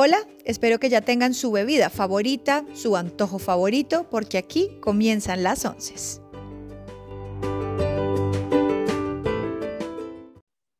Hola, espero que ya tengan su bebida favorita, su antojo favorito, porque aquí comienzan las once.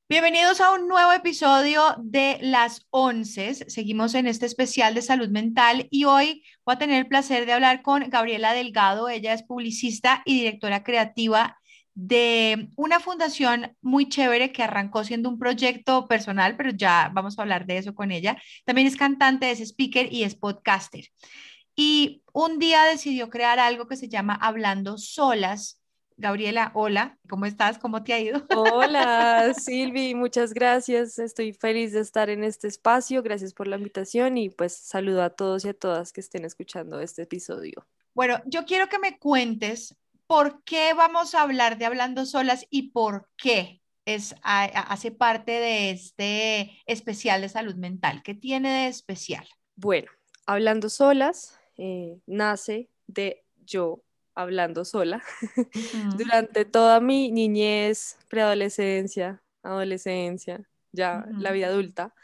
Bienvenidos a un nuevo episodio de Las Once. Seguimos en este especial de salud mental y hoy voy a tener el placer de hablar con Gabriela Delgado. Ella es publicista y directora creativa de una fundación muy chévere que arrancó siendo un proyecto personal, pero ya vamos a hablar de eso con ella. También es cantante, es speaker y es podcaster. Y un día decidió crear algo que se llama Hablando Solas. Gabriela, hola, ¿cómo estás? ¿Cómo te ha ido? Hola, Silvi, muchas gracias. Estoy feliz de estar en este espacio. Gracias por la invitación y pues saludo a todos y a todas que estén escuchando este episodio. Bueno, yo quiero que me cuentes ¿por qué vamos a hablar de Hablando Solas y por qué es, hace parte de este especial de salud mental? ¿Qué tiene de especial? Bueno, Hablando Solas eh, nace de yo hablando sola durante toda mi niñez, preadolescencia, adolescencia, ya la vida adulta,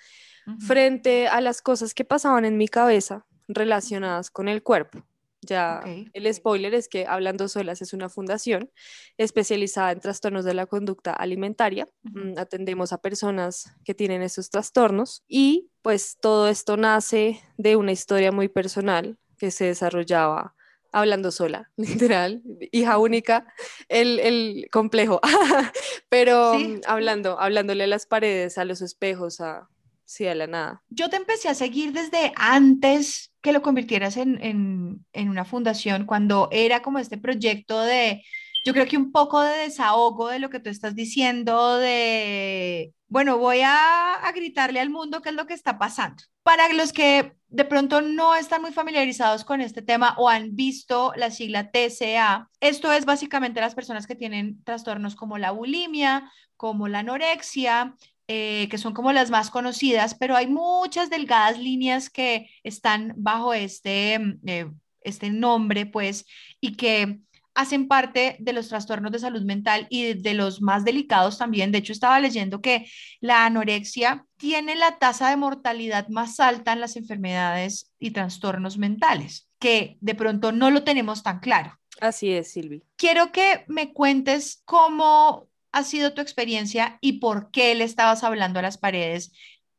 frente a las cosas que pasaban en mi cabeza relacionadas con el cuerpo. Ya el spoiler es que Hablando Solas es una fundación especializada en trastornos de la conducta alimentaria. Mm, atendemos a personas que tienen esos trastornos y pues todo esto nace de una historia muy personal que se desarrollaba hablando sola, literal, hija única, el, el complejo, pero mm, hablando, hablándole a las paredes, a los espejos, a, sí, a la nada. Yo te empecé a seguir desde antes que lo convirtieras en, una fundación, cuando era como este proyecto de, yo creo que un poco de desahogo de lo que tú estás diciendo, de, bueno, voy a, a gritarle al mundo qué es lo que está pasando. Para los que de pronto no están muy familiarizados con este tema o han visto la sigla TCA, esto es básicamente las personas que tienen trastornos como la bulimia, como la anorexia, eh, que son como las más conocidas, pero hay muchas delgadas líneas que están bajo este, mm, eh, este nombre, pues, y que hacen parte de los trastornos de salud mental y de, los más delicados también. De hecho, estaba leyendo que la anorexia tiene la tasa de mortalidad más alta en las enfermedades y trastornos mentales, que de pronto no lo tenemos tan claro. Así es, Silvi. Quiero que me cuentes cómo ha sido tu experiencia y por qué le estabas hablando a las paredes?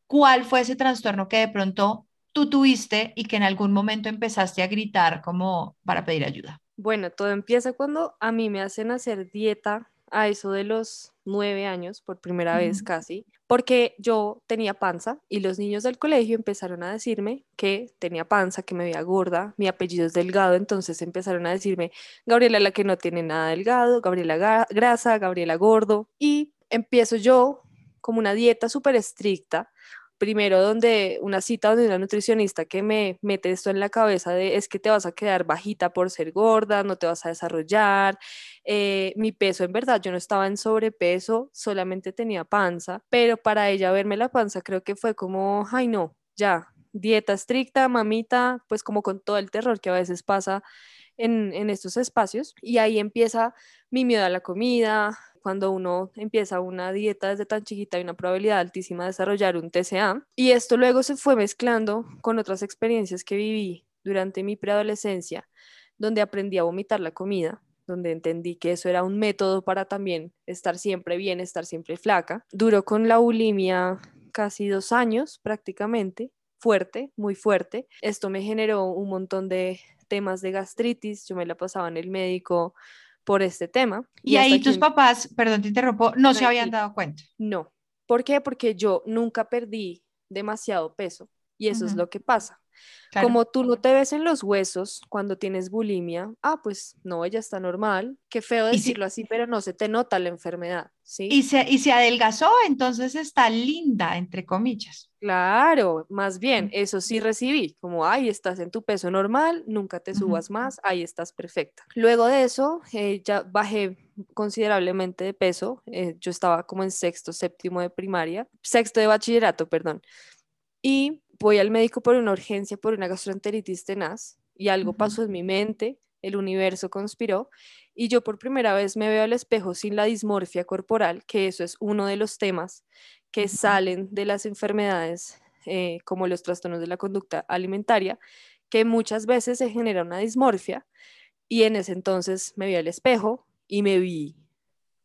¿Cuál fue ese trastorno que de pronto tú tuviste y que en algún momento empezaste a gritar como para pedir ayuda? Bueno, todo empieza cuando a mí me hacen hacer dieta a eso de los nueve años, por primera vez casi, porque yo tenía panza y los niños del colegio empezaron a decirme que tenía panza, que me veía gorda, mi apellido es delgado, entonces empezaron a decirme, Gabriela la que no tiene nada delgado, Gabriela grasa, Gabriela gordo, y empiezo yo como una dieta súper estricta, primero donde una cita donde una nutricionista que me mete esto en la cabeza de es que te vas a quedar bajita por ser gorda, no te vas a desarrollar. Eh, mi peso, en verdad, yo no estaba en sobrepeso, solamente tenía panza, pero para ella verme la panza creo que fue como, ay no, ya, dieta estricta, mamita, pues como con todo el terror que a veces pasa en, en estos espacios. Y ahí empieza mi miedo a la comida, cuando uno empieza una dieta desde tan chiquita hay una probabilidad altísima de desarrollar un TCA. Y esto luego se fue mezclando con otras experiencias que viví durante mi preadolescencia, donde aprendí a vomitar la comida, donde entendí que eso era un método para también estar siempre bien, estar siempre flaca. Duró con la bulimia casi dos años prácticamente, fuerte, muy fuerte. Esto me generó un montón de temas de gastritis, yo me la pasaba en el médico por este tema. Y, ahí tus papás, perdón, te interrumpo, no se habían dado cuenta. No. ¿Por qué? Porque yo nunca perdí demasiado peso y eso es lo que pasa. Como tú no te ves en los huesos cuando tienes bulimia, ah, pues no, ella está normal. Qué feo decirlo así, pero no se te nota la enfermedad, ¿sí? Y se, y se adelgazó, entonces está linda, entre comillas. Claro, más bien, eso sí recibí, como, ay, estás en tu peso normal, nunca te subas más, ahí estás perfecta. Luego de eso, eh, ya bajé considerablemente de peso, eh, yo estaba como en sexto, séptimo de primaria, sexto de bachillerato, perdón. Y voy al médico por una urgencia, por una gastroenteritis tenaz, y algo pasó en mi mente, el universo conspiró, y yo por primera vez me veo al espejo sin la dismorfia corporal, que eso es uno de los temas que salen de las enfermedades eh, como los trastornos de la conducta alimentaria, que muchas veces se genera una dismorfia y en ese entonces me vi al espejo y me vi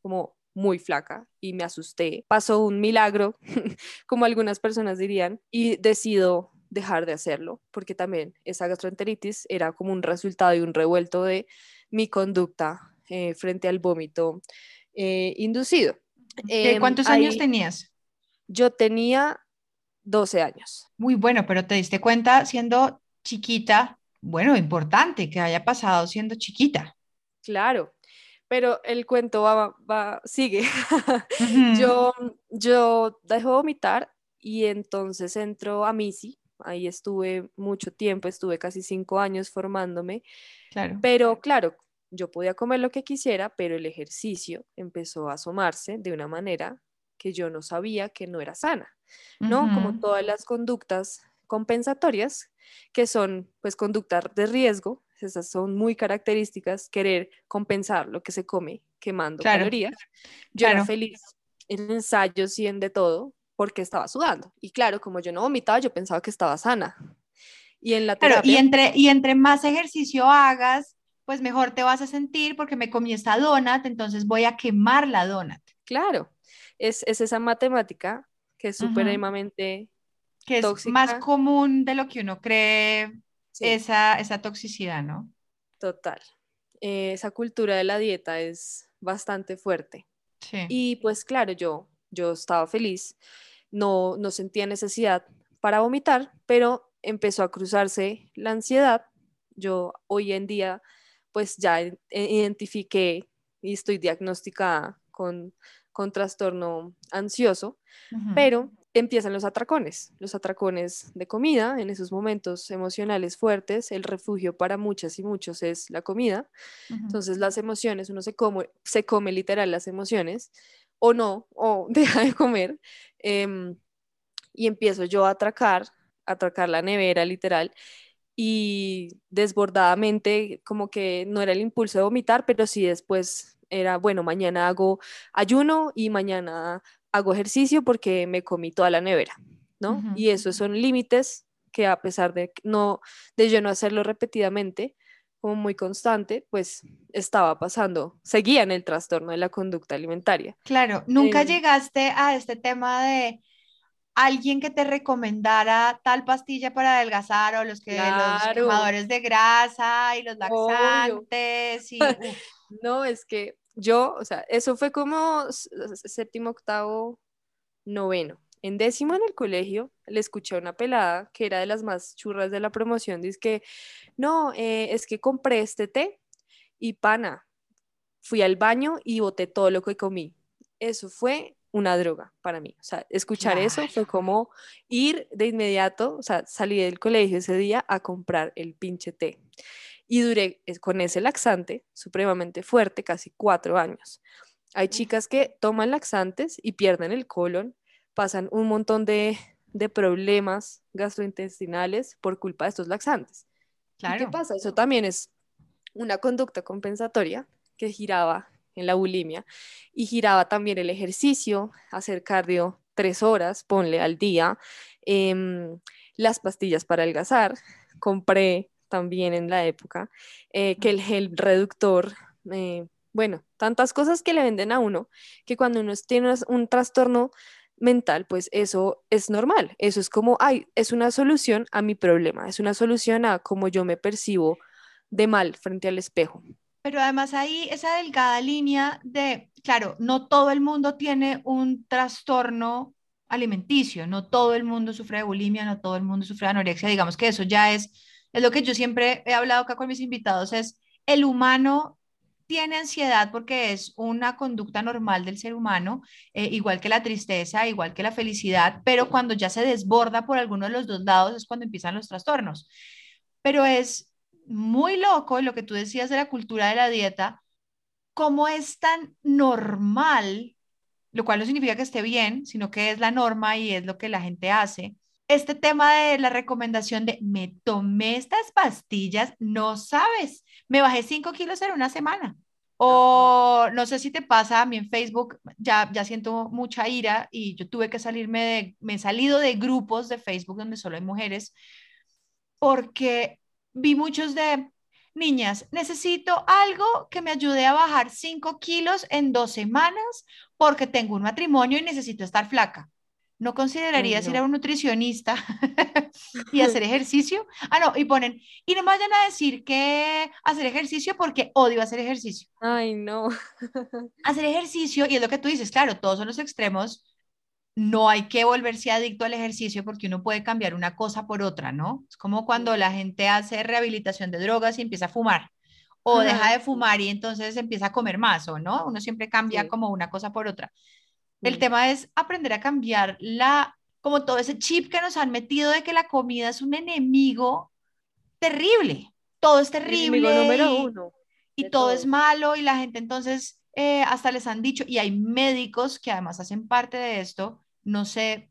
como muy flaca y me asusté. Pasó un milagro, como algunas personas dirían, y decido dejar de hacerlo, porque también esa gastroenteritis era como un resultado y un revuelto de mi conducta eh, frente al vómito eh, inducido. ¿De em, cuántos años tenías? Yo tenía 12 años. Muy bueno, pero te diste cuenta siendo chiquita, bueno, importante que haya pasado siendo chiquita. Claro, pero el cuento va, va sigue. yo, yo dejo de vomitar y entonces entro a MISI. Ahí estuve mucho tiempo, estuve casi cinco años formándome. Claro. Pero claro, yo podía comer lo que quisiera, pero el ejercicio empezó a asomarse de una manera que yo no sabía que no era sana, ¿no? Como todas las conductas compensatorias, que son pues conductas de riesgo, esas son muy características, querer compensar lo que se come quemando calorías. Yo era feliz en ensayos y en de todo porque estaba sudando. Y claro, como yo no vomitaba, yo pensaba que estaba sana. Y en la terapia... y, entre, y entre más ejercicio hagas, pues mejor te vas a sentir porque me comí esta donut, entonces voy a quemar la donut. Claro, es, esa matemática que es supremamente que es más común de lo que uno cree esa, esa toxicidad, ¿no? Total. Eh, esa cultura de la dieta es bastante fuerte. Sí. Y pues claro, yo, yo estaba feliz, no, no sentía necesidad para vomitar, pero empezó a cruzarse la ansiedad. Yo hoy en día pues ya identifiqué y estoy diagnosticada con, con trastorno ansioso, pero empiezan los atracones, los atracones de comida, en esos momentos emocionales fuertes, el refugio para muchas y muchos es la comida, entonces las emociones, uno se come, se come literal las emociones, o no, o deja de comer, em, y empiezo yo a atracar, a atracar la nevera literal, y desbordadamente como que no era el impulso de vomitar, pero sí después era, bueno, mañana hago ayuno y mañana hago ejercicio porque me comí toda la nevera, ¿no? Y esos son límites que a pesar de, no, de yo no hacerlo repetidamente, como muy constante, pues estaba pasando, seguía en el trastorno de la conducta alimentaria. Claro, nunca eh, llegaste a este tema de alguien que te recomendara tal pastilla para adelgazar o los que los quemadores de grasa y los laxantes y no es que yo, o sea, eso fue como séptimo, octavo, noveno. En décimo en el colegio le escuché a una pelada que era de las más churras de la promoción, dice que, no, eh, es que compré este té y pana, fui al baño y boté todo lo que comí. Eso fue una droga para mí. O sea, escuchar eso fue como ir de inmediato, o sea, salí del colegio ese día a comprar el pinche té y duré con ese laxante supremamente fuerte casi cuatro años. Hay chicas que toman laxantes y pierden el colon, pasan un montón de, problemas gastrointestinales por culpa de estos laxantes. Claro. ¿Qué pasa? Eso también es una conducta compensatoria que giraba en la bulimia y giraba también el ejercicio, hacer cardio tres horas, ponle al día, em, las pastillas para adelgazar, compré también en la época, eh, que el gel reductor, eh, bueno, tantas cosas que le venden a uno, que cuando uno tiene un trastorno mental, pues eso es normal, eso es como, ay, es una solución a mi problema, es una solución a cómo yo me percibo de mal frente al espejo. Pero además ahí esa delgada línea de, claro, no todo el mundo tiene un trastorno alimenticio, no todo el mundo sufre de bulimia, no todo el mundo sufre de anorexia, digamos que eso ya es es lo que yo siempre he hablado acá con mis invitados, es el humano tiene ansiedad porque es una conducta normal del ser humano, eh, igual que la tristeza, igual que la felicidad, pero cuando ya se desborda por alguno de los dos lados es cuando empiezan los trastornos. Pero es muy loco lo que tú decías de la cultura de la dieta, cómo es tan normal, lo cual no significa que esté bien, sino que es la norma y es lo que la gente hace, este tema de la recomendación de me tomé estas pastillas, no sabes, me bajé 5 kilos en una semana. O no sé si te pasa, a mí en Facebook ya, ya siento mucha ira y yo tuve que salirme de, me he salido de grupos de Facebook donde solo hay mujeres porque vi muchos de niñas, necesito algo que me ayude a bajar 5 kilos en dos semanas porque tengo un matrimonio y necesito estar flaca. ¿No considerarías ir a un nutricionista y hacer ejercicio? Ah, no, y ponen, y no me vayan a decir que hacer ejercicio porque odio hacer ejercicio. Ay, no. hacer ejercicio, y es lo que tú dices, claro, todos son los extremos, no hay que volverse adicto al ejercicio porque uno puede cambiar una cosa por otra, ¿no? Es como cuando la gente hace rehabilitación de drogas y empieza a fumar o deja de fumar y entonces empieza a comer más, ¿o no? Uno siempre cambia como una cosa por otra. El tema es aprender a cambiar la, como todo ese chip que nos han metido de que la comida es un enemigo terrible. Todo es terrible. número uno. Y todo, es malo y la gente entonces eh, hasta les han dicho, y hay médicos que además hacen parte de esto, no sé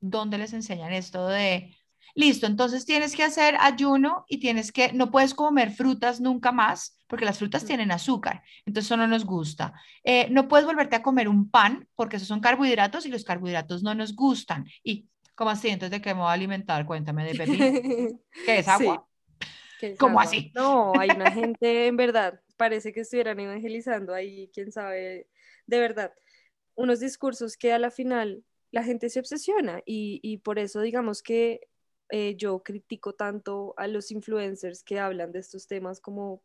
dónde les enseñan esto de Listo, entonces tienes que hacer ayuno y tienes que, no puedes comer frutas nunca más porque las frutas tienen azúcar, entonces eso no nos gusta. Eh, no puedes volverte a comer un pan porque esos son carbohidratos y los carbohidratos no nos gustan. ¿Y cómo así? Entonces, ¿de qué me voy a alimentar? Cuéntame de. ¿Qué es agua? ¿Cómo así? No, hay una gente, en verdad, parece que estuvieran evangelizando ahí, quién sabe, de verdad, unos discursos que a la final la gente se obsesiona y, y por eso digamos que eh, yo critico tanto a los influencers que hablan de estos temas como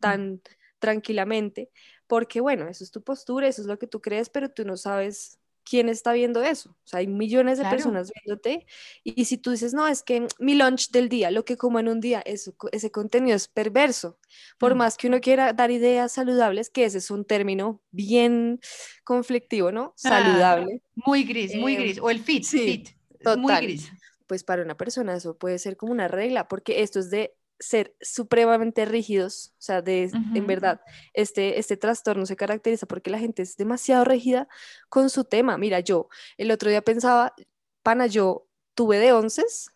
tan tranquilamente, porque bueno, eso es tu postura, eso es lo que tú crees, pero tú no sabes quién está viendo eso. O sea, hay millones de personas viéndote y, si tú dices, no, es que mi lunch del día, lo que como en un día, eso, ese contenido es perverso. Por más que uno quiera dar ideas saludables, que ese es un término bien conflictivo, ¿no? Ah, Saludable. muy gris, muy gris. O el fit, fit. Muy gris pues para una persona eso puede ser como una regla, porque esto es de ser supremamente rígidos, o sea, de, en verdad, este, este trastorno se caracteriza porque la gente es demasiado rígida con su tema. Mira, yo el otro día pensaba, pana, yo tuve de onces,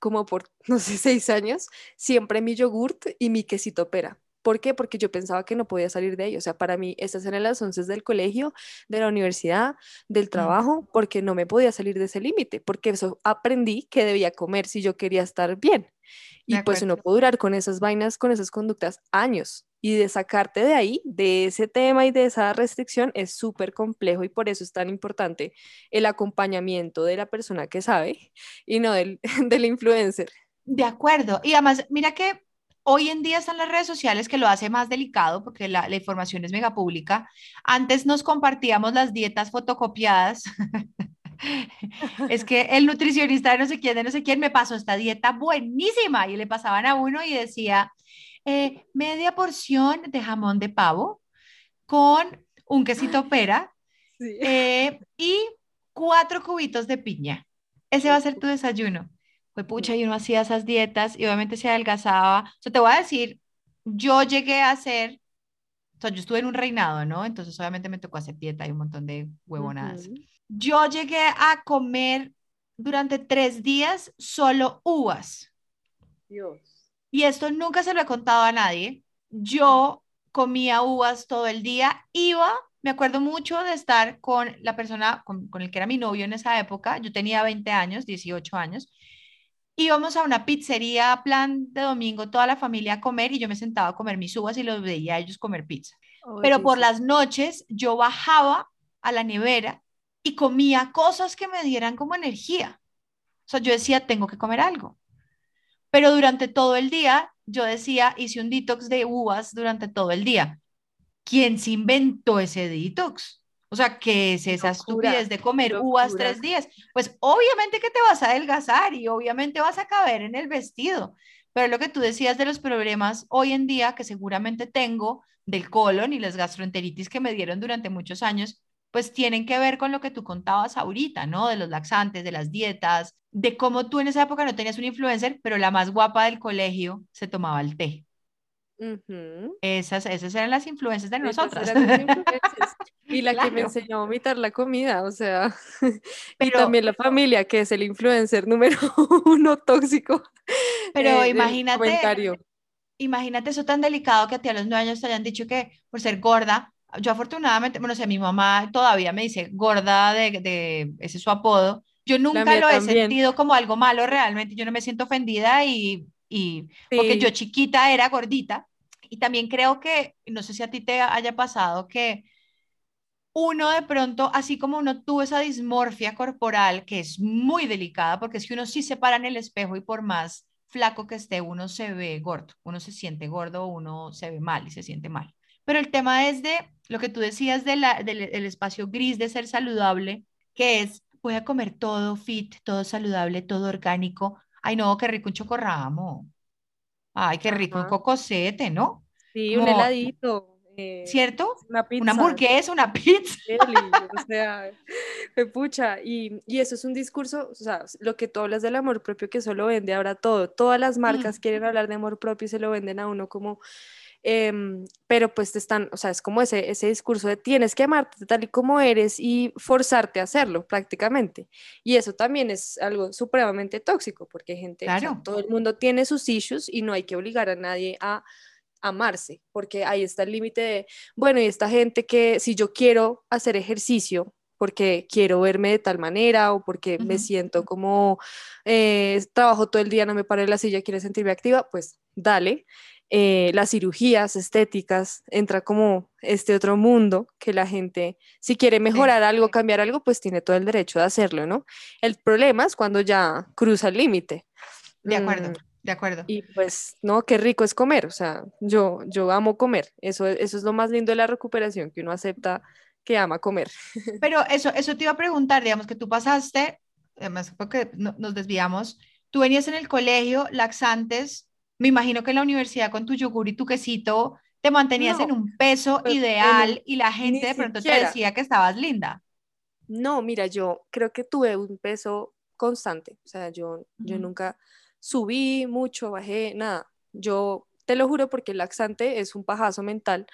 como por, no sé, seis años, siempre mi yogurt y mi quesito pera. ¿Por qué? Porque yo pensaba que no podía salir de ahí. O sea, para mí, estas eran las once del colegio, de la universidad, del trabajo, porque no me podía salir de ese límite, porque eso aprendí que debía comer si yo quería estar bien. Y pues uno puede durar con esas vainas, con esas conductas años. Y de sacarte de ahí, de ese tema y de esa restricción, es súper complejo y por eso es tan importante el acompañamiento de la persona que sabe y no del, del influencer. De acuerdo. Y además, mira que Hoy en día están las redes sociales que lo hace más delicado porque la, información es mega pública. Antes nos compartíamos las dietas fotocopiadas. es que el nutricionista de no sé quién, de no sé quién, me pasó esta dieta buenísima y le pasaban a uno y decía, eh, media porción de jamón de pavo con un quesito pera eh, y cuatro cubitos de piña. Ese va a ser tu desayuno fue pucha, y uno hacía esas dietas y obviamente se adelgazaba. O sea, te voy a decir, yo llegué a hacer, o sea, yo estuve en un reinado, ¿no? Entonces obviamente me tocó hacer dieta y un montón de huevonadas. Yo llegué a comer durante tres días solo uvas. Dios. Y esto nunca se lo he contado a nadie. Yo comía uvas todo el día, iba, me acuerdo mucho de estar con la persona con, con el que era mi novio en esa época, yo tenía 20 años, 18 años, íbamos a una pizzería, plan de domingo, toda la familia a comer y yo me sentaba a comer mis uvas y los veía a ellos comer pizza. Pero por las noches yo bajaba a la nevera y comía cosas que me dieran como energía. O sea, yo decía, tengo que comer algo. Pero durante todo el día, yo decía, hice un detox de uvas durante todo el día. ¿Quién se inventó ese detox? O sea, ¿qué es esa estupidez de comer uvas tres días? Pues obviamente que te vas a adelgazar y obviamente vas a caber en el vestido. Pero lo que tú decías de los problemas hoy en día que seguramente tengo del colon y las gastroenteritis que me dieron durante muchos años, pues tienen que ver con lo que tú contabas ahorita, ¿no? De los laxantes, de las dietas, de cómo tú en esa época no tenías un influencer, pero la más guapa del colegio se tomaba el té esas, esas eran las influencias de nosotras. Y la que me enseñó a vomitar la comida, o sea, Pero, y también la familia, que es el influencer número uno tóxico. Pero imagínate, imagínate eso tan delicado que a ti a los nueve años te hayan dicho que por ser gorda, yo afortunadamente, bueno, o sea, mi mamá todavía me dice gorda de, de ese es su apodo. Yo nunca lo he sentido como algo malo realmente, yo no me siento ofendida y, y porque yo chiquita era gordita. Y también creo que, no sé si a ti te haya pasado que uno de pronto, así como uno tuvo esa dismorfia corporal, que es muy delicada, porque es que uno sí se para en el espejo y por más flaco que esté, uno se ve gordo, uno se siente gordo, uno se ve mal y se siente mal. Pero el tema es de lo que tú decías de la, del, espacio gris de ser saludable, que es, voy a comer todo fit, todo saludable, todo orgánico. Ay, no, qué rico un chocorramo. Ay, qué rico un cocosete, ¿no? Sí, un heladito. Eh, ¿Cierto? Una, pizza. una hamburguesa, una pizza. o sea, pucha, y, y, eso es un discurso, o sea, lo que tú hablas del amor propio que solo vende ahora todo, todas las marcas mm. quieren hablar de amor propio y se lo venden a uno como, em, pero pues te están, o sea, es como ese, ese discurso de tienes que amarte tal y como eres y forzarte a hacerlo prácticamente. Y eso también es algo supremamente tóxico porque gente, claro. todo el mundo tiene sus issues y no hay que obligar a nadie a amarse, porque ahí está el límite de, bueno, y esta gente que si yo quiero hacer ejercicio porque quiero verme de tal manera o porque me siento como eh, trabajo todo el día, no me paro en la silla, quiero sentirme activa, pues dale. Eh, las cirugías estéticas, entra como este otro mundo que la gente, si quiere mejorar algo, cambiar algo, pues tiene todo el derecho de hacerlo, ¿no? El problema es cuando ya cruza el límite. De acuerdo. Mm, de acuerdo. Y pues, no, qué rico es comer, o sea, yo, yo amo comer, eso, eso es lo más lindo de la recuperación, que uno acepta que ama comer. Pero eso, eso te iba a preguntar, digamos que tú pasaste, además porque nos desviamos, tú venías en el colegio, laxantes, me imagino que en la universidad con tu yogur y tu quesito te mantenías en un peso pues, ideal y la gente de pronto te decía que estabas linda. No, mira, yo creo que tuve un peso constante, o sea, yo, yo nunca subí mucho, bajé, nada. Yo te lo juro porque el laxante es un pajazo mental,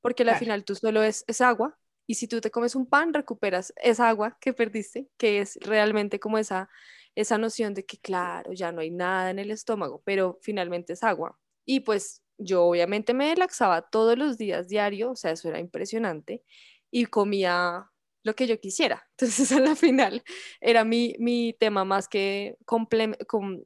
porque al final tú solo es, es agua y si tú te comes un pan recuperas esa agua que perdiste, que es realmente como esa, esa noción de que claro, ya no hay nada en el estómago, pero finalmente es agua. Y pues yo obviamente me laxaba todos los días diario, o sea, eso era impresionante, y comía lo que yo quisiera. Entonces, a la final era mi, mi tema más que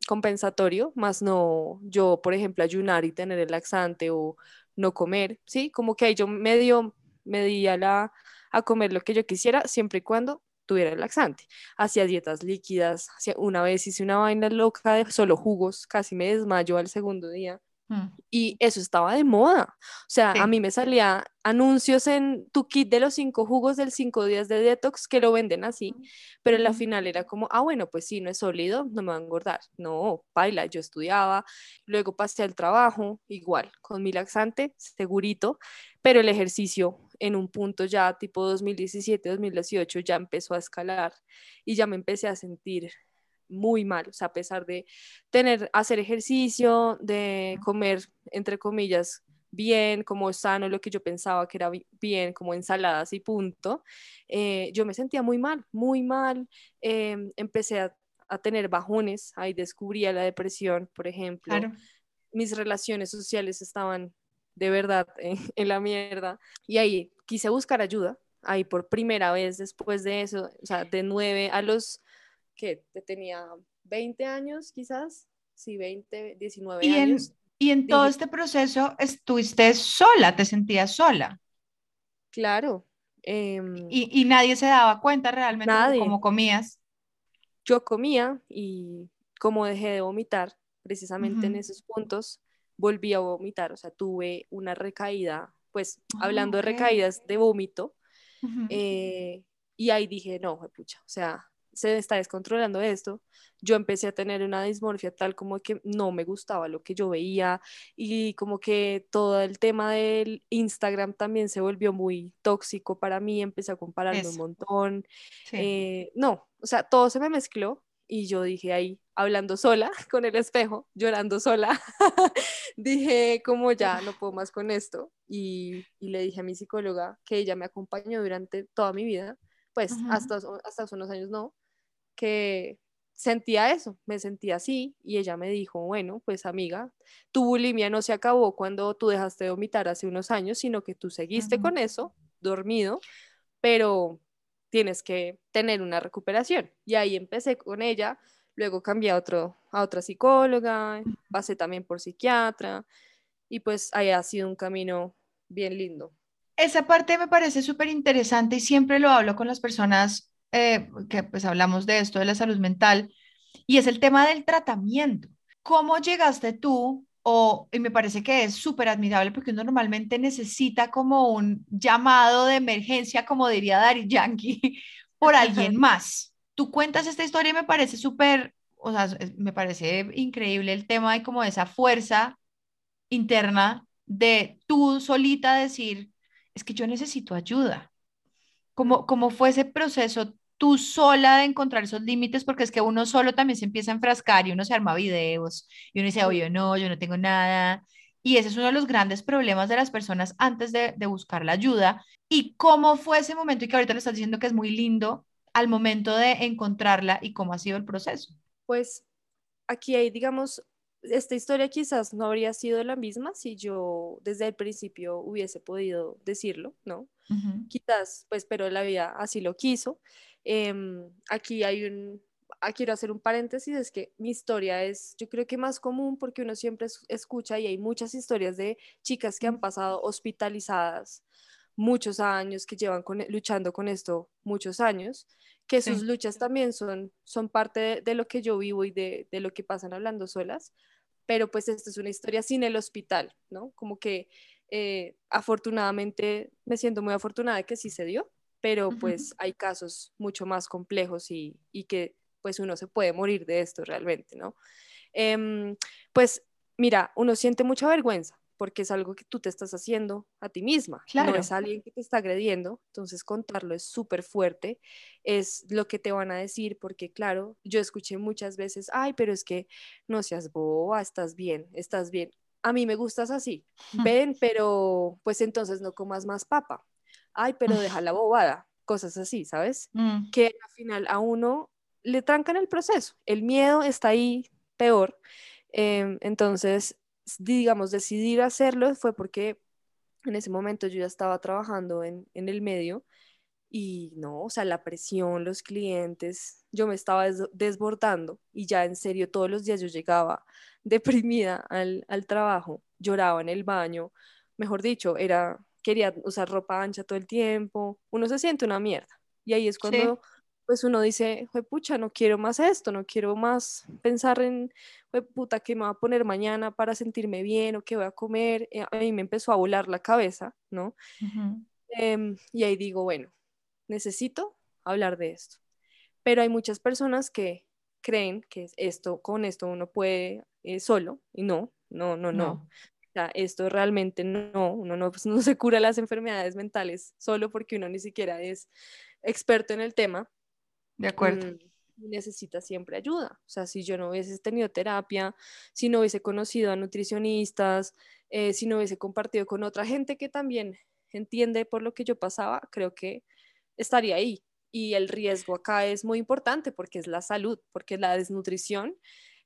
compensatorio, más no yo, por ejemplo, ayunar y tener el laxante o no comer, ¿sí? Como que ahí yo medio me di a, la, a comer lo que yo quisiera, siempre y cuando tuviera el laxante. Hacía dietas líquidas, una vez hice una vaina loca de solo jugos, casi me desmayo al segundo día. Mm. Y eso estaba de moda. O sea, a mí me salía anuncios en tu kit de los cinco jugos del cinco días de detox que lo venden así, pero en la final era como, ah, bueno, pues sí, no es sólido, no me va a engordar. No, baila, yo estudiaba, luego pasé al trabajo, igual, con mi laxante, segurito, pero el ejercicio en un punto ya tipo 2017, 2018 ya empezó a escalar y ya me empecé a sentir muy mal, o sea, a pesar de tener, hacer ejercicio, de comer, entre comillas, bien, como sano, lo que yo pensaba que era bien, como ensaladas y punto, eh, yo me sentía muy mal, muy mal, em, empecé a, tener bajones, ahí descubría la depresión, por ejemplo, mis relaciones sociales estaban de verdad en la mierda y ahí quise buscar ayuda, ahí por primera vez después de eso, o sea, de nueve a los que tenía 20 años quizás, sí, 20, 19 ¿Y años. En, y en todo este proceso estuviste sola, te sentías sola. Claro. Em, y, nadie se daba cuenta realmente de cómo comías. Yo comía y como dejé de vomitar, precisamente en esos puntos, volví a vomitar, o sea, tuve una recaída, pues ah, hablando de recaídas de vómito, eh, y ahí dije, no, pucha, o sea, se está descontrolando esto, yo empecé a tener una dismorfia tal como que no me gustaba lo que yo veía y como que todo el tema del Instagram también se volvió muy tóxico para mí, empecé a compararme un montón. Eh, no, o sea, todo se me mezcló y yo dije ahí, hablando sola con el espejo, llorando sola, dije como ya no puedo más con esto y, y, le dije a mi psicóloga que ella me acompañó durante toda mi vida, pues hasta, hasta hace unos años no, que sentía eso, me sentía así y ella me dijo, bueno, pues amiga, tu bulimia no se acabó cuando tú dejaste de vomitar hace unos años, sino que tú seguiste con eso, dormido, pero tienes que tener una recuperación. Y ahí empecé con ella, luego cambié a, otro, a otra psicóloga, pasé también por psiquiatra y pues ahí ha sido un camino bien lindo. Esa parte me parece súper interesante y siempre lo hablo con las personas eh, que pues hablamos de esto, de la salud mental, y es el tema del tratamiento. ¿Cómo llegaste tú? O, y me parece que es súper admirable porque uno normalmente necesita como un llamado de emergencia, como diría Dari Yankee, por alguien más. Tú cuentas esta historia y me parece súper, o sea, me parece increíble el tema de como esa fuerza interna de tú solita decir, es que yo necesito ayuda. ¿Cómo, cómo fue ese proceso tú sola de encontrar esos límites, porque es que uno solo también se empieza a enfrascar y uno se arma videos y uno dice, oye, no, yo no tengo nada. Y ese es uno de los grandes problemas de las personas antes de, de buscar la ayuda. ¿Y cómo fue ese momento y que ahorita le estás diciendo que es muy lindo al momento de encontrarla y cómo ha sido el proceso? Pues aquí hay, digamos, esta historia quizás no habría sido la misma si yo desde el principio hubiese podido decirlo, ¿no? Quizás, pues, pero la vida así lo quiso. Em, aquí hay un, ah, quiero hacer un paréntesis, es que mi historia es, yo creo que más común porque uno siempre escucha y hay muchas historias de chicas que han pasado hospitalizadas muchos años, que llevan con, luchando con esto muchos años, que sus luchas también son, son parte de, lo que yo vivo y de, de, lo que pasan hablando solas, pero pues esta es una historia sin el hospital, ¿no? Como que eh, afortunadamente me siento muy afortunada de que sí se dio, pero pues hay casos mucho más complejos y, y, que pues uno se puede morir de esto realmente, ¿no? Em, pues mira, uno siente mucha vergüenza porque es algo que tú te estás haciendo a ti misma, claro. no es alguien que te está agrediendo, entonces contarlo es súper fuerte, es lo que te van a decir, porque claro, yo escuché muchas veces, ay, pero es que no seas boba, estás bien, estás bien. A mí me gustas así, ven, pero pues entonces no comas más papa ay, pero deja la bobada, cosas así, ¿sabes? Mm. Que al final a uno le trancan el proceso, el miedo está ahí peor. Em, entonces, digamos, decidir hacerlo fue porque en ese momento yo ya estaba trabajando en, en el medio y no, o sea, la presión, los clientes, yo me estaba desbordando y ya en serio todos los días yo llegaba deprimida al, al trabajo, lloraba en el baño, mejor dicho, era quería usar ropa ancha todo el tiempo, uno se siente una mierda. Y ahí es cuando pues uno dice, pucha, no quiero más esto, no quiero más pensar en, puta, ¿qué me va a poner mañana para sentirme bien o qué voy a comer? Eh, a mí me empezó a volar la cabeza, ¿no? Em, y ahí digo, bueno, necesito hablar de esto. Pero hay muchas personas que creen que esto, con esto uno puede eh, solo, y no, no, no, no sea, esto realmente no, uno no, pues, no se cura las enfermedades mentales solo porque uno ni siquiera es experto en el tema. De acuerdo. Mm, necesita siempre ayuda. O sea, si yo no hubiese tenido terapia, si no hubiese conocido a nutricionistas, eh, si no hubiese compartido con otra gente que también entiende por lo que yo pasaba, creo que estaría ahí. Y el riesgo acá es muy importante porque es la salud, porque la desnutrición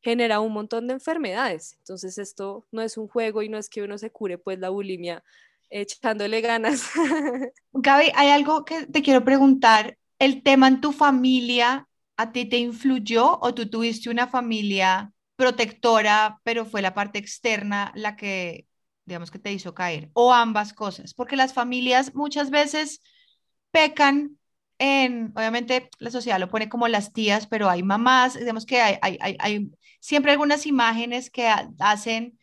genera un montón de enfermedades. Entonces esto no es un juego y no es que uno se cure pues la bulimia echándole ganas. Gaby, hay algo que te quiero preguntar. ¿El tema en tu familia a ti te influyó o tú tuviste una familia protectora, pero fue la parte externa la que, digamos, que te hizo caer? O ambas cosas, porque las familias muchas veces pecan en, obviamente la sociedad lo pone como las tías, pero hay mamás, digamos que hay, hay, siempre algunas imágenes que hacen,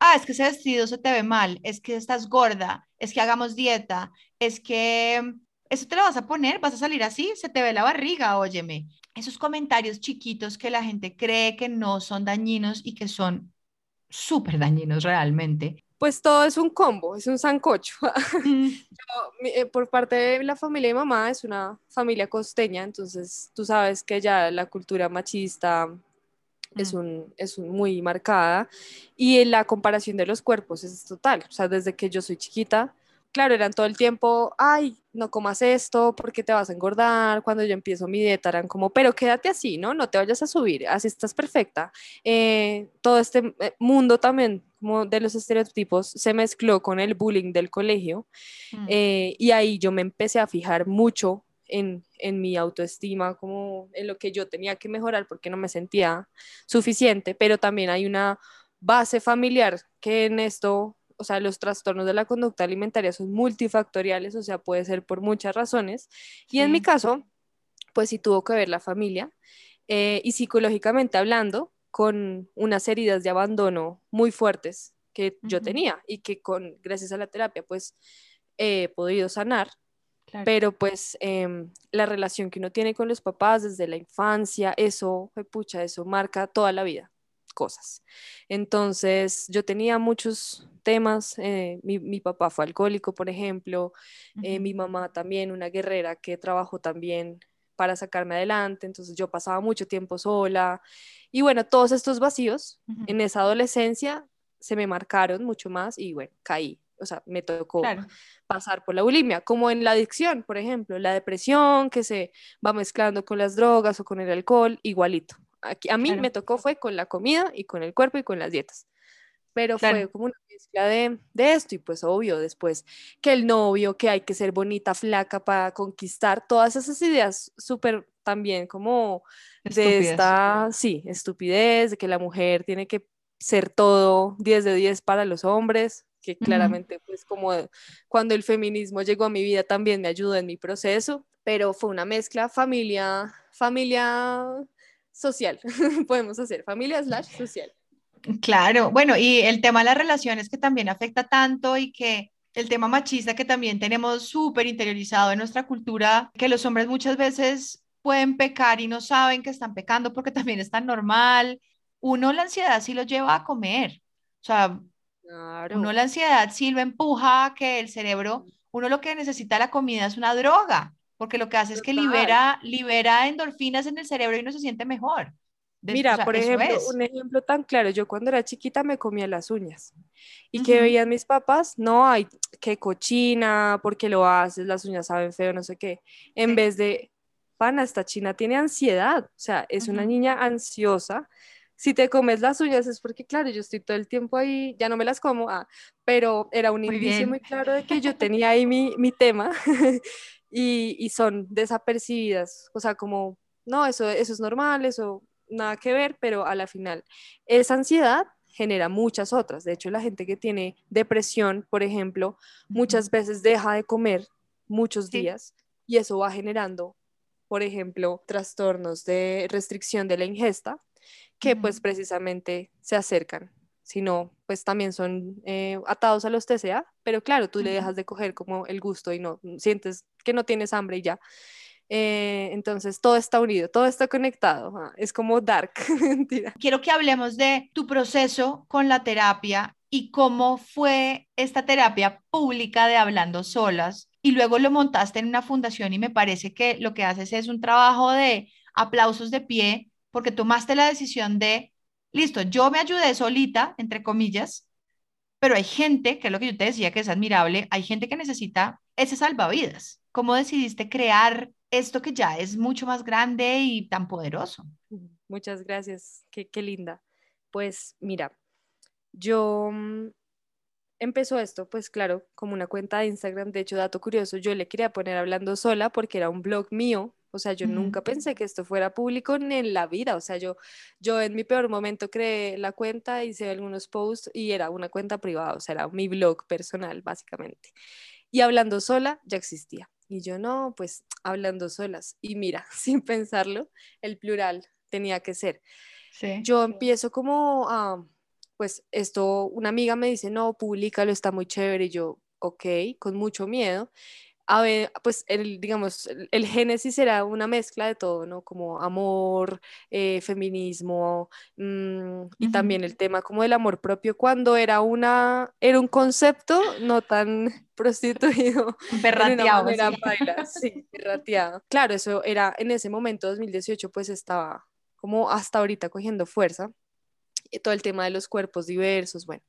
ah, es que ese vestido se te ve mal, es que estás gorda, es que hagamos dieta, es que eso te lo vas a poner, vas a salir así, se te ve la barriga, óyeme. Esos comentarios chiquitos que la gente cree que no son dañinos y que son súper dañinos realmente. Pues todo es un combo, es un sancocho. Mm. Eh, por parte de la familia de mamá es una familia costeña, entonces tú sabes que ya la cultura machista, es, un, es muy marcada y la comparación de los cuerpos es total. O sea, desde que yo soy chiquita, claro, eran todo el tiempo, ay, no comas esto porque te vas a engordar. Cuando yo empiezo mi dieta eran como, pero quédate así, ¿no? No te vayas a subir, así estás perfecta. Eh, todo este eh, mundo también como de los estereotipos se mezcló con el bullying del colegio mm. eh, y ahí yo me empecé a fijar mucho en, en, mi autoestima, como en lo que yo tenía que mejorar porque no me sentía suficiente, pero también hay una base familiar que en esto o sea, los trastornos de la conducta alimentaria son multifactoriales, o sea, puede ser por muchas razones. Y en mi caso, pues sí tuvo que ver la familia. Eh, y psicológicamente hablando, con unas heridas de abandono muy fuertes que yo tenía y que con, gracias a la terapia, pues he podido sanar. Pero pues em, la relación que uno tiene con los papás desde la infancia, eso, pucha, eso marca toda la vida cosas. Entonces, yo tenía muchos temas. Eh, mi, papá fue alcohólico, por ejemplo. Eh, mi mamá también, una guerrera que trabajó también para sacarme adelante. Entonces, yo pasaba mucho tiempo sola. Y bueno, todos estos vacíos en esa adolescencia se me marcaron mucho más y bueno, caí. O sea, me tocó pasar por la bulimia, como en la adicción, por ejemplo, la depresión que se va mezclando con las drogas o con el alcohol, igualito a mí me tocó fue con la comida y con el cuerpo y con las dietas. Pero fue como una mezcla de, de, esto y pues obvio después que el novio, que hay que ser bonita, flaca para conquistar, todas esas ideas súper también como de esta, sí, estupidez, de que la mujer tiene que ser todo 10 de 10 para los hombres, que claramente pues como cuando el feminismo llegó a mi vida también me ayudó en mi proceso, pero fue una mezcla familia, familia social, podemos hacer familia slash social. Claro, bueno, y el tema de las relaciones que también afecta tanto y que el tema machista que también tenemos súper interiorizado en nuestra cultura, que los hombres muchas veces pueden pecar y no saben que están pecando porque también es tan normal. Uno la ansiedad sí lo lleva a comer, o sea, uno la ansiedad sí lo empuja a que el cerebro, uno lo que necesita la comida es una droga porque lo que hace es que libera, libera endorfinas en el cerebro y uno se siente mejor. Mira, por ejemplo, un ejemplo tan claro, yo cuando era chiquita me comía las uñas. Y que veían mis papás, no, hay que cochina, porque lo haces, las uñas saben feo, no sé qué, en vez de, pana, esta china tiene ansiedad, o sea, es una niña ansiosa. Si te comes las uñas es porque, claro, yo estoy todo el tiempo ahí, ya no me las como, ah, pero era un indicio muy claro de que yo tenía ahí mi, mi tema y, son desapercibidas, o sea, como, no, eso, eso es normal, eso nada que ver, pero a la final esa ansiedad genera muchas otras. De hecho, la gente que tiene depresión, por ejemplo, muchas veces deja de comer muchos días y eso va generando, por ejemplo, trastornos de restricción de la ingesta que pues precisamente se acercan sino pues también son eh, atados a los TCA, pero claro, tú le dejas de coger como el gusto y no sientes que no tienes hambre y ya. Eh, entonces todo está unido, todo está conectado, es como dark. Quiero que hablemos de tu proceso con la terapia y cómo fue esta terapia pública de Hablando Solas y luego lo montaste en una fundación y me parece que lo que haces es un trabajo de aplausos de pie porque tomaste la decisión de listo, yo me ayudé solita, entre comillas, pero hay gente, que es lo que yo te decía que es admirable, hay gente que necesita ese salvavidas. ¿Cómo decidiste crear esto que ya es mucho más grande y tan poderoso? Muchas gracias, qué, linda. Pues mira, yo mm, empezó esto, pues claro, como una cuenta de Instagram, de hecho, dato curioso, yo le quería poner hablando sola porque era un blog mío o sea, yo nunca pensé que esto fuera público ni en la vida. O sea, yo, yo en mi peor momento creé la cuenta, hice algunos posts y era una cuenta privada, o sea, era mi blog personal, básicamente. Y hablando sola ya existía. Y yo no, pues hablando solas. Y mira, sin pensarlo, el plural tenía que ser. Yo empiezo como a, pues esto, una amiga me dice, no, públicalo, está muy chévere. Y yo, ok, con mucho miedo a ver, pues el, digamos, el, génesis era una mezcla de todo, ¿no? Como amor, eh, feminismo mm, y también el tema como del amor propio cuando era una, era un concepto no tan prostituido. Perrateado. sí, perrateado. Claro, eso era en ese momento, 2018, pues estaba como hasta ahorita cogiendo fuerza. Y todo el tema de los cuerpos diversos, bueno.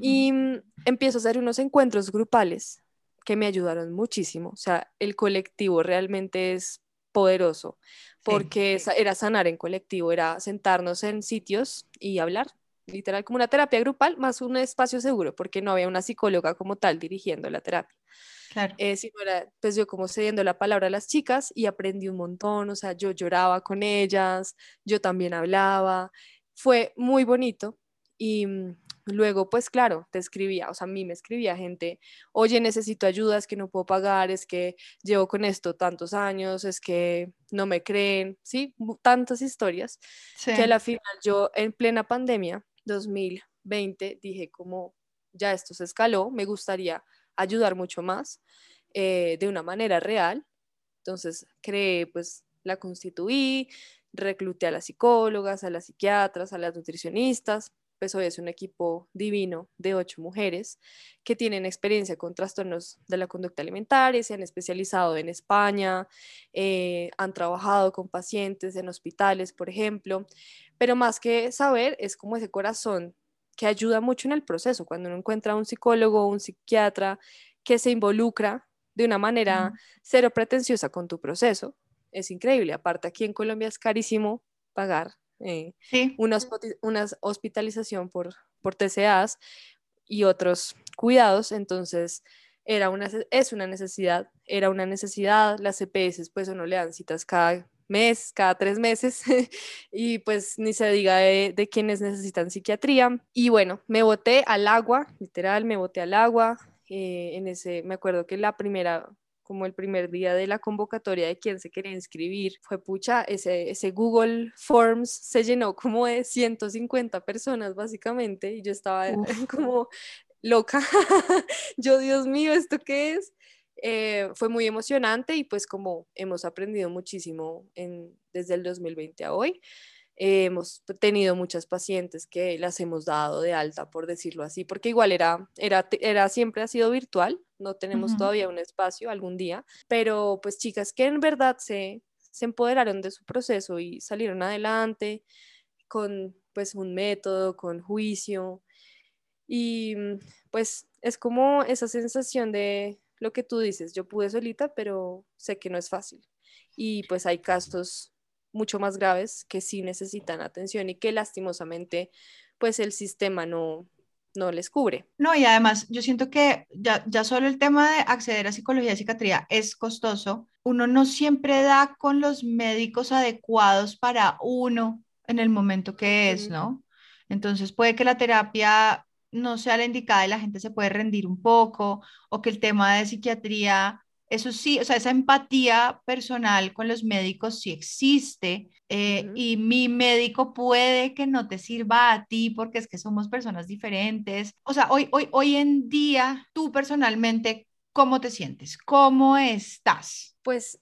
Y mm, empiezo a hacer unos encuentros grupales que me ayudaron muchísimo. O sea, el colectivo realmente es poderoso porque era sanar en colectivo, era sentarnos en sitios y hablar, literal como una terapia grupal más un espacio seguro, porque no había una psicóloga como tal dirigiendo la terapia. Claro. Eh, sino era, pues yo como cediendo la palabra a las chicas y aprendí un montón, o sea, yo lloraba con ellas, yo también hablaba, fue muy bonito y mm, luego, pues claro, te escribía, o sea, a mí me escribía gente, oye, necesito ayuda, es que no puedo pagar, es que llevo con esto tantos años, es que no me creen, sí, tantas historias, que a la final yo en plena pandemia, 2020, dije como, ya esto se escaló, me gustaría ayudar mucho más eh, de una manera real. Entonces creé, pues la constituí, recluté a las psicólogas, a las psiquiatras, a las nutricionistas. Pues hoy es un equipo divino de ocho mujeres que tienen experiencia con trastornos de la conducta alimentaria, se han especializado en España, eh, han trabajado con pacientes en hospitales, por ejemplo, pero más que saber es como ese corazón que ayuda mucho en el proceso, cuando uno encuentra un psicólogo o un psiquiatra que se involucra de una manera cero pretenciosa con tu proceso, es increíble. Aparte, aquí en Colombia es carísimo pagar eh, una, hospitalización por, por TCAs y otros cuidados, entonces era una, es una necesidad, era una necesidad, las CPS pues uno le dan citas cada mes, cada tres meses, y pues ni se diga de, quienes necesitan psiquiatría. Y bueno, me boté al agua, literal, me boté al agua. Eh, en ese, me acuerdo que la primera como el primer día de la convocatoria de quien se quería inscribir, fue pucha, ese, ese Google Forms se llenó como de 150 personas básicamente y yo estaba como loca. yo, Dios mío, ¿esto qué es? Eh, fue muy emocionante y pues como hemos aprendido muchísimo en, desde el 2020 a hoy, eh, hemos tenido muchas pacientes que las hemos dado de alta, por decirlo así, porque igual era, era, era siempre ha sido virtual, no tenemos todavía un espacio algún día, pero pues chicas que en verdad se, se empoderaron de su proceso y salieron adelante con pues un método, con juicio y pues es como esa sensación de lo que tú dices, yo pude solita, pero sé que no es fácil. Y pues hay casos mucho más graves que sí necesitan atención y que lastimosamente pues el sistema no, no les cubre. No, y además yo siento que ya, ya solo el tema de acceder a psicología y psiquiatría es costoso. Uno no siempre da con los médicos adecuados para uno en el momento que es, ¿no? Entonces puede que la terapia no sea la indicada y la gente se puede rendir un poco, o que el tema de psiquiatría, eso sí, o sea, esa empatía personal con los médicos sí existe, eh, y mi médico puede que no te sirva a ti porque es que somos personas diferentes. O sea, hoy, hoy, hoy en día, tú personalmente, ¿cómo te sientes? ¿Cómo estás? Pues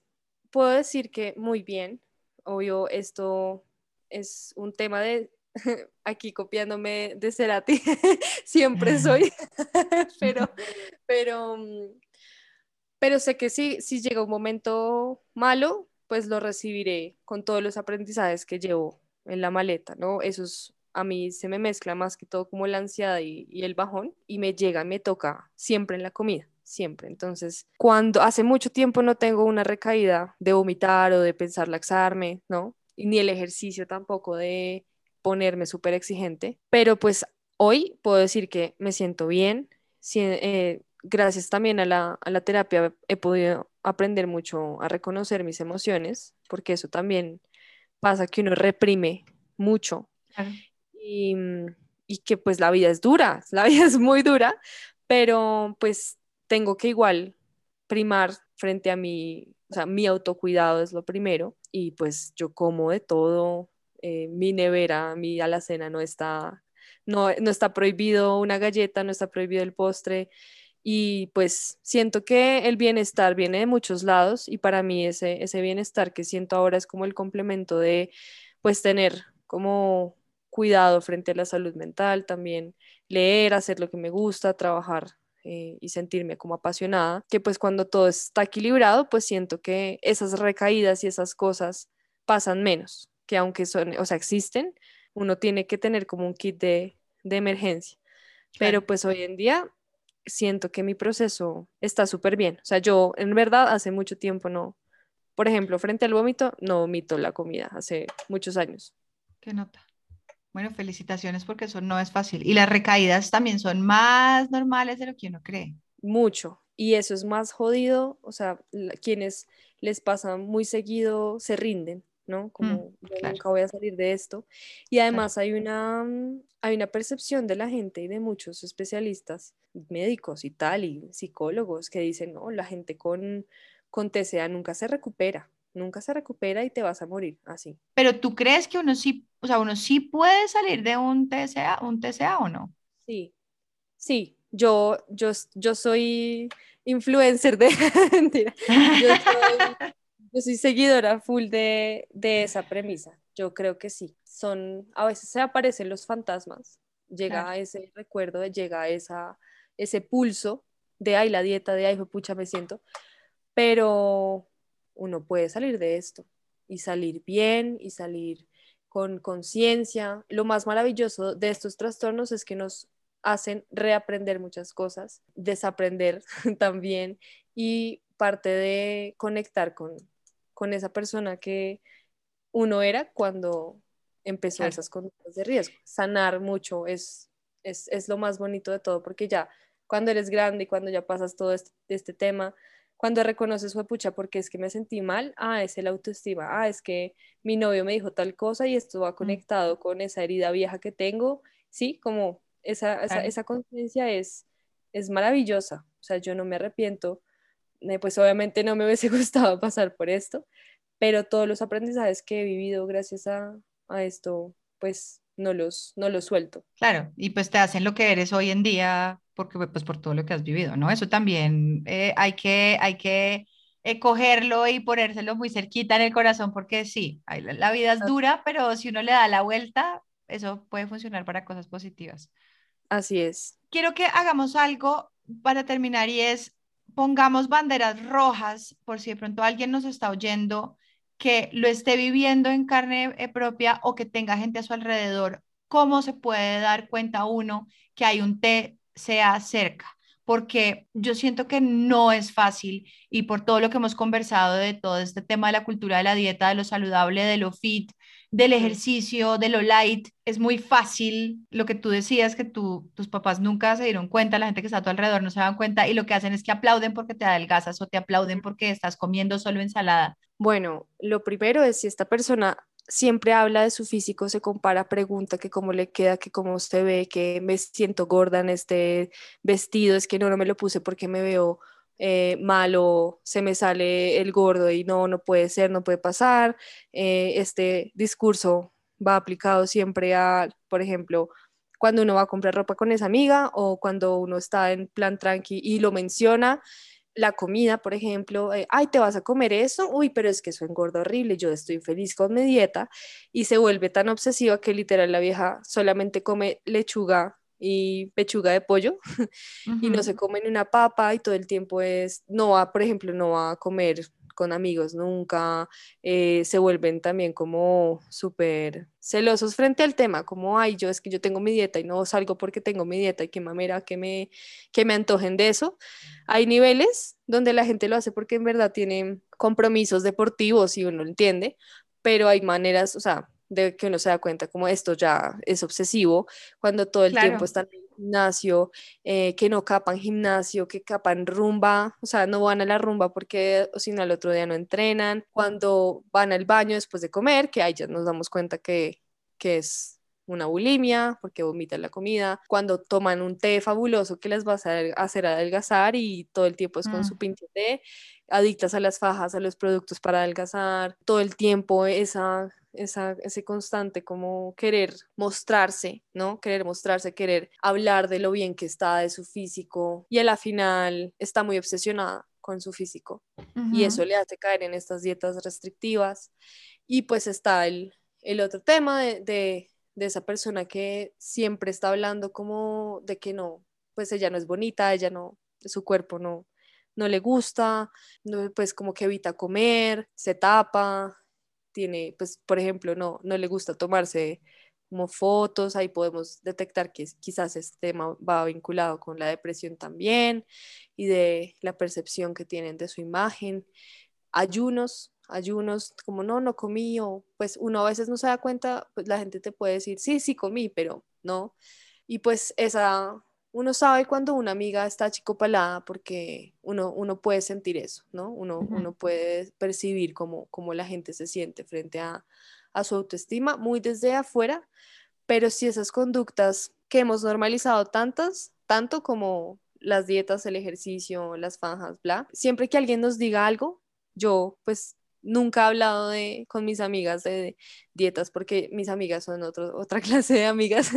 puedo decir que muy bien. Obvio, esto es un tema de aquí copiándome de Cerati, siempre soy, pero, pero, mm, pero sé que si, si llega un momento malo, pues lo recibiré con todos los aprendizajes que llevo en la maleta, ¿no? Eso a mí se me mezcla más que todo como la ansiedad y, el bajón y me llega, me toca siempre en la comida siempre. Entonces, cuando hace mucho tiempo no tengo una recaída de vomitar o de pensar laxarme, ¿no? Ni el ejercicio tampoco de ponerme súper exigente, pero pues hoy puedo decir que me siento bien. Eh, gracias también a la, a la, terapia he podido aprender mucho a reconocer mis emociones, porque eso también pasa que uno reprime mucho. Y, y, que pues la vida es dura, la vida es muy dura, pero pues tengo que igual primar frente a mi, o sea, mi autocuidado es lo primero y pues yo como de todo, eh, mi nevera, mi alacena no está, no, no está prohibido una galleta, no está prohibido el postre y pues siento que el bienestar viene de muchos lados y para mí ese, ese bienestar que siento ahora es como el complemento de pues tener como cuidado frente a la salud mental, también leer, hacer lo que me gusta, trabajar eh, y sentirme como apasionada, que pues cuando todo está equilibrado, pues siento que esas recaídas y esas cosas pasan menos que aunque son, o sea, existen, uno tiene que tener como un kit de, de emergencia. Pero pues hoy en día siento que mi proceso está súper bien. O sea, yo en verdad hace mucho tiempo no, por ejemplo, frente al vómito, no vomito la comida, hace muchos años. ¿Qué nota? Bueno, felicitaciones porque eso no es fácil. Y las recaídas también son más normales de lo que uno cree. Mucho. Y eso es más jodido. O sea, quienes les pasa muy seguido se rinden, ¿no? Mm, Como yo nunca voy a salir de esto. Y además hay, una, mm, hay una percepción de la gente y de muchos especialistas, médicos y tal, y psicólogos que dicen, no, la gente con, con TCA nunca se recupera nunca se recupera y te vas a morir así. Pero tú crees que uno sí, o sea, uno sí puede salir de un TCA, un TCA o no? Sí, sí. Yo, yo, yo soy influencer de mentira. Yo soy, seguidora full de, de, esa premisa. Yo creo que sí. Son, a veces se aparecen los fantasmas, llega a ese recuerdo, llega esa, ese pulso de ay, la dieta, de ay, pucha, me siento. Pero, uno puede salir de esto y salir bien y salir con conciencia. Lo más maravilloso de estos trastornos es que nos hacen reaprender muchas cosas, desaprender también y parte de conectar con, con esa persona que uno era cuando empezó esas conductas de riesgo. Sanar mucho es, es, es, lo más bonito de todo porque ya cuando eres grande y cuando ya pasas todo este, este tema, cuando reconoces, fue pucha, porque es que me sentí mal, ah, es el autoestima, ah, es que mi novio me dijo tal cosa y esto va mm. conectado con esa herida vieja que tengo, sí, como esa, esa, conciencia es, es maravillosa, o sea, yo no me arrepiento, pues obviamente no me hubiese gustado pasar por esto, pero todos los aprendizajes que he vivido gracias a, a esto, pues no los, no los suelto. Claro, y pues te hacen lo que eres hoy en día porque, pues, por todo lo que has vivido, ¿no? Eso también eh, hay que, hay que eh, cogerlo y ponérselo muy cerquita en el corazón porque sí, la, vida es dura, pero si uno le da la vuelta, eso puede funcionar para cosas positivas. Así es. Quiero que hagamos algo para terminar y es pongamos banderas rojas por si de pronto alguien nos está oyendo que lo esté viviendo en carne eh, propia o que tenga gente a su alrededor, ¿cómo se puede dar cuenta uno que hay un TCA cerca? Porque yo siento que no es fácil y por todo lo que hemos conversado de todo este tema de la cultura de la dieta, de lo saludable, de lo fit, del ejercicio, de lo light, es muy fácil lo que tú decías, que tus papás nunca se dieron cuenta, la gente que está a tu alrededor no se dan cuenta y lo que hacen es que aplauden porque te adelgazas o te aplauden porque estás comiendo solo ensalada. Bueno, lo primero es si esta persona siempre habla de su físico, se compara, pregunta que cómo le queda, que cómo se ve, que me siento gorda en este vestido, es que no, no me lo puse porque me veo eh, malo, se me sale el gordo y no, no puede ser, no puede pasar. Eh, este discurso va aplicado siempre a, por ejemplo, cuando uno va a comprar ropa con esa amiga o cuando uno está en plan tranqui y lo menciona. La comida, por ejemplo, eh, ay, ¿te vas a comer eso? Uy, pero es que eso engorda horrible, yo estoy feliz con mi dieta y se vuelve tan obsesiva que literal la vieja solamente come lechuga y pechuga de pollo y no se comen una papa y todo el tiempo es, no va, por ejemplo, no va a comer con amigos nunca, eh, se vuelven también como súper celosos frente al tema, como, ay, yo es que yo tengo mi dieta y no salgo porque tengo mi dieta y qué mamera que me, que me antojen de eso. Hay niveles donde la gente lo hace porque en verdad tienen compromisos deportivos y uno entiende, pero hay maneras, o sea, de que uno se da cuenta como esto ya es obsesivo, cuando todo el tiempo están en el gimnasio, eh, que no capan gimnasio, que capan rumba, o sea, no van a la rumba porque si no al otro día no entrenan, cuando van al baño después de comer, que ahí ya nos damos cuenta que, que es una bulimia porque vomitan la comida, cuando toman un té fabuloso que les va a hacer adelgazar y todo el tiempo es con su mm. pinche té, adictas a las fajas, a los productos para adelgazar, todo el tiempo esa ese constante como querer mostrarse, ¿no? Querer mostrarse, querer hablar de lo bien que está, de su físico, y a la final está muy obsesionada con su físico, y eso le hace caer en estas dietas restrictivas. Y pues está el, el otro tema de, de, de esa persona que siempre está hablando como de que no, pues ella no es bonita, ella no, su cuerpo no, no le gusta, pues como que evita comer, se tapa, tiene, pues, por ejemplo, no, no le gusta tomarse como fotos, ahí podemos detectar que quizás este tema va vinculado con la depresión también y de la percepción que tienen de su imagen. Ayunos, ayunos, como no, no comí, o pues uno a veces no se da cuenta, pues la gente te puede decir, sí, sí comí, pero no. Y pues esa, uno sabe cuando una amiga está chicopalada porque uno, uno puede sentir eso, ¿no? Uno, uno puede percibir cómo, cómo la gente se siente frente a, a su autoestima, muy desde afuera, pero si esas conductas que hemos normalizado tantas, tanto como las dietas, el ejercicio, las fajas, bla, siempre que alguien nos diga algo, yo pues nunca he hablado de, con mis amigas de, dietas porque mis amigas son otro, otra clase de amigas,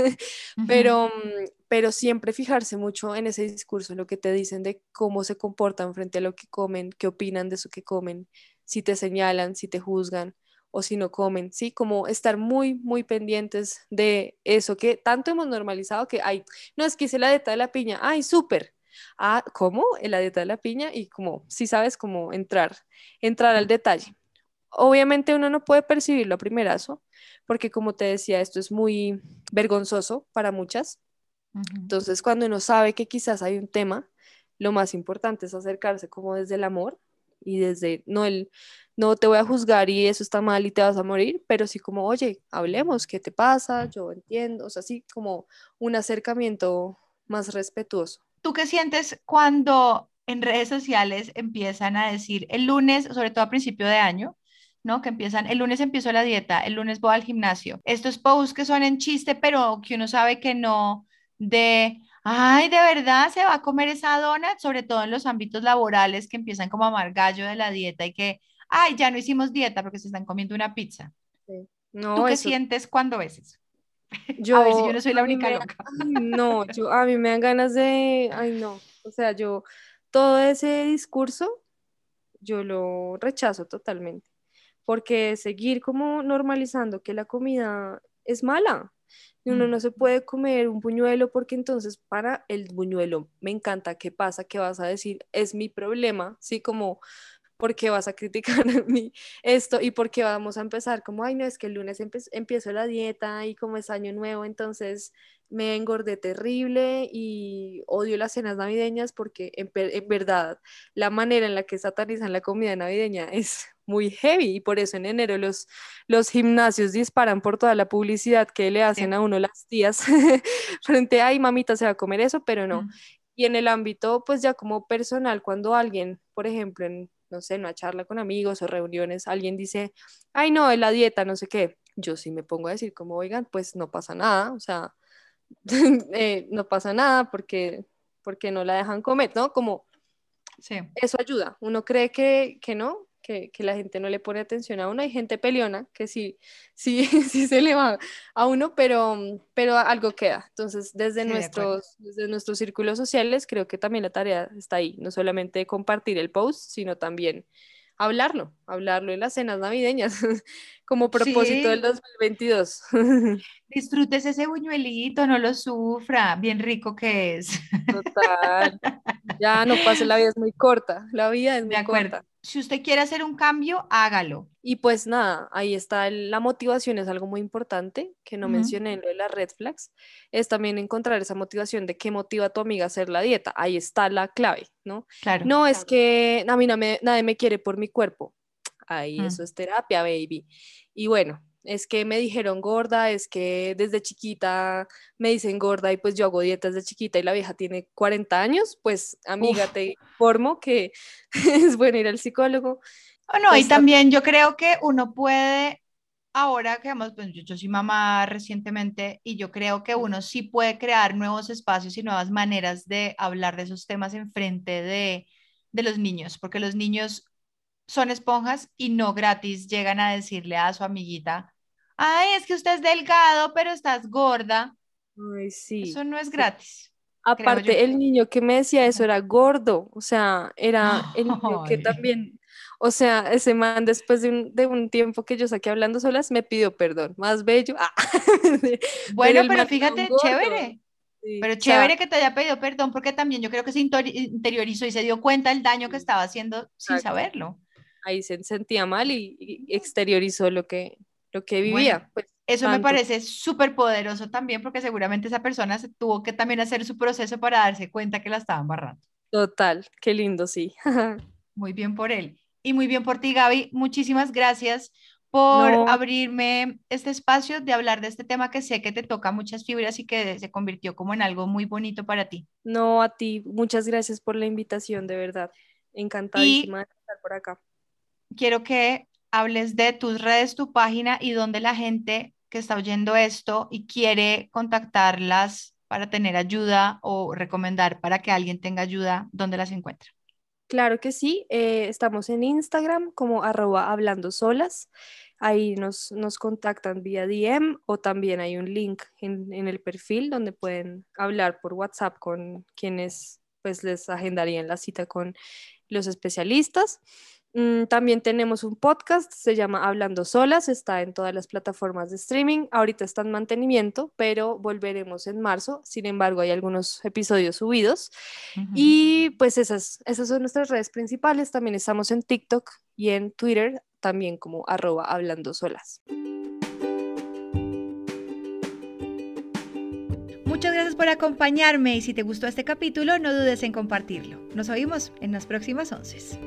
pero, mm, pero siempre fijarse mucho en ese discurso, en lo que te dicen de cómo se comportan frente a lo que comen, qué opinan de eso que comen, si te señalan, si te juzgan o si no comen, ¿sí? Como estar muy, muy pendientes de eso que tanto hemos normalizado que, hay, no, es que hice la dieta de la piña, ay, súper. Ah, ¿cómo? En la dieta de la piña y como, si sabes cómo entrar, entrar al detalle. Obviamente uno no puede percibirlo a primerazo, porque como te decía, esto es muy vergonzoso para muchas. Entonces, cuando uno sabe que quizás hay un tema, lo más importante es acercarse como desde el amor y desde, no el, no te voy a juzgar y eso está mal y te vas a morir, pero sí como, oye, hablemos, ¿qué te pasa? Yo entiendo, o sea, sí como un acercamiento más respetuoso. ¿Tú qué sientes cuando en redes sociales empiezan a decir el lunes, sobre todo a principio de año, ¿no? Que empiezan, el lunes empiezo la dieta, el lunes voy al gimnasio. Estos posts que son en chiste, pero que uno sabe que no, de, ay, de verdad se va a comer esa donut, sobre todo en los ámbitos laborales que empiezan como a amar gallo de la dieta y que, ay, ya no hicimos dieta porque se están comiendo una pizza. No, ¿Tú qué sientes cuando ves eso? Yo, a ver si yo no soy la única loca. no, yo, a mí me dan ganas de, ay, no, o sea, yo, todo ese discurso, yo lo rechazo totalmente porque seguir como normalizando que la comida es mala. Y uno mm. no se puede comer un buñuelo porque entonces para el buñuelo me encanta qué pasa, qué vas a decir, es mi problema, ¿sí? Como por qué vas a criticar a mí esto y por qué vamos a empezar como, ay, no, es que el lunes empiezo la dieta y como es año nuevo, entonces me engordé terrible y odio las cenas navideñas porque en, en verdad la manera en la que satanizan la comida navideña es muy heavy y por eso en enero los, los gimnasios disparan por toda la publicidad que le hacen a uno las tías frente a, ay, mamita se va a comer eso, pero no. Y en el ámbito, pues ya como personal, cuando alguien, por ejemplo, en, no sé, una charla con amigos o reuniones, alguien dice, ay, no, es la dieta, no sé qué, yo sí me pongo a decir como, oigan, pues no pasa nada, o sea, eh, no pasa nada porque, porque no la dejan comer, ¿no? Como... Sí. Eso ayuda. Uno cree que, que no, que, la gente no le pone atención a uno. Hay gente peleona que sí, sí, sí se le va a uno, pero, pero algo queda. Entonces, desde, nuestros, desde nuestros círculos sociales, creo que también la tarea está ahí. No solamente compartir el post, sino también hablarlo, hablarlo en las cenas navideñas como propósito del 2022. Disfrutes ese buñuelito, no lo sufra, bien rico que es. Total. Ya no pase, la vida es muy corta, la vida es muy corta si usted quiere hacer un cambio, hágalo. Y pues nada, ahí está la motivación, es algo muy importante que no mencioné en lo de las red flags, es también encontrar esa motivación de qué motiva a tu amiga a hacer la dieta. Ahí está la clave, ¿no? Claro. No es que a mí no me, nadie me quiere por mi cuerpo. Ahí eso es terapia, baby. Y bueno, es que me dijeron gorda, es que desde chiquita me dicen gorda y pues yo hago dietas de chiquita y la vieja tiene 40 años, pues amiga, te informo que es bueno ir al psicólogo. Bueno, oh, y también yo creo que uno puede, ahora que hemos, pues yo, soy mamá recientemente y yo creo que uno sí puede crear nuevos espacios y nuevas maneras de hablar de esos temas en frente de, de los niños, porque los niños son esponjas y no gratis llegan a decirle a su amiguita, ay, es que usted es delgado, pero estás gorda. Ay, sí. Eso no es gratis. Aparte, el niño que me decía eso era gordo, o sea, era el niño que también, o sea, ese man después de un, de un, tiempo que yo saqué hablando solas me pidió perdón, más bello. Ah, bueno, pero, fíjate, chévere. pero chévere que te haya pedido perdón porque también yo creo que se interiorizó y se dio cuenta del daño que estaba haciendo sin saberlo ahí se sentía mal y, exteriorizó lo que, lo que vivía. pues. Eso me parece súper poderoso también porque seguramente esa persona se tuvo que también hacer su proceso para darse cuenta que la estaban barrando. Total, qué lindo, sí. muy bien por él. Y muy bien por ti, Gaby. Muchísimas gracias por abrirme este espacio de hablar de este tema que sé que te toca muchas fibras y que se convirtió como en algo muy bonito para ti. No, a ti, muchas gracias por la invitación, de verdad. Encantadísima de estar por acá. Quiero que hables de tus redes, tu página y donde la gente que está oyendo esto y quiere contactarlas para tener ayuda o recomendar para que alguien tenga ayuda, ¿dónde las encuentra? Claro que sí, eh, estamos en Instagram como arroba hablando solas. Ahí nos, nos contactan vía DM o también hay un link en, en, el perfil donde pueden hablar por WhatsApp con quienes pues les agendarían la cita con los especialistas. Mm, también tenemos un podcast, se llama Hablando Solas, está en todas las plataformas de streaming. Ahorita está en mantenimiento, pero volveremos en marzo. Sin embargo, hay algunos episodios subidos. Y pues esas, esas son nuestras redes principales. También estamos en TikTok y en Twitter, también como arroba Hablando Solas. Muchas gracias por acompañarme y si te gustó este capítulo, no dudes en compartirlo. Nos oímos en las próximas once.